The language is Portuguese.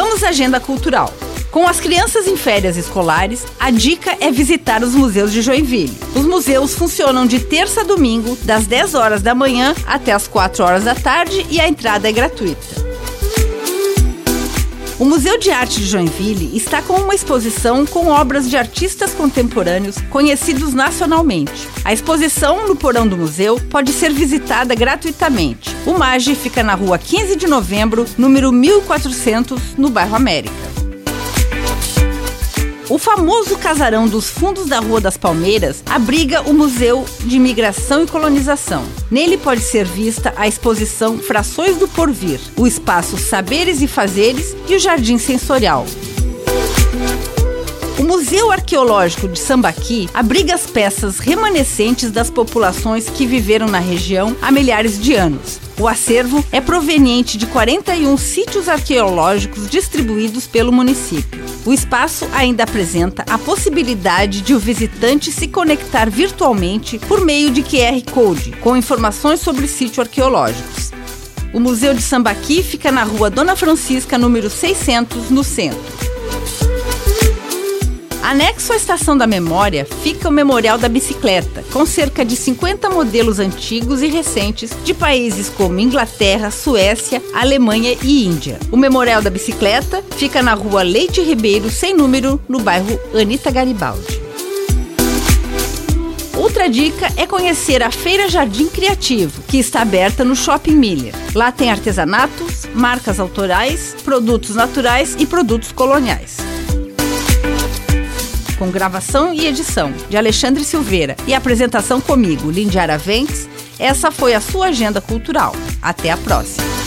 Vamos à agenda cultural. Com as crianças em férias escolares, a dica é visitar os museus de Joinville. Os museus funcionam de terça a domingo, das 10 horas da manhã até as 4 horas da tarde e a entrada é gratuita. O Museu de Arte de Joinville está com uma exposição com obras de artistas contemporâneos conhecidos nacionalmente. A exposição no porão do museu pode ser visitada gratuitamente. O MAGE fica na rua 15 de novembro, número 1400, no bairro América. O famoso casarão dos fundos da Rua das Palmeiras abriga o Museu de Imigração e Colonização. Nele pode ser vista a exposição Frações do Porvir, o espaço Saberes e Fazeres e o Jardim Sensorial. O Museu Arqueológico de Sambaqui abriga as peças remanescentes das populações que viveram na região há milhares de anos. O acervo é proveniente de 41 sítios arqueológicos distribuídos pelo município. O espaço ainda apresenta a possibilidade de o visitante se conectar virtualmente por meio de QR Code, com informações sobre sítios arqueológicos. O Museu de Sambaqui fica na rua Dona Francisca, número 600, no centro. Anexo à Estação da Memória fica o Memorial da Bicicleta, com cerca de 50 modelos antigos e recentes de países como Inglaterra, Suécia, Alemanha e Índia. O Memorial da Bicicleta fica na rua Leite Ribeiro, sem número, no bairro Anita Garibaldi. Outra dica é conhecer a Feira Jardim Criativo, que está aberta no Shopping Miller. Lá tem artesanatos, marcas autorais, produtos naturais e produtos coloniais com gravação e edição de Alexandre Silveira e apresentação comigo, Lindy Araventes, essa foi a sua agenda cultural. Até a próxima!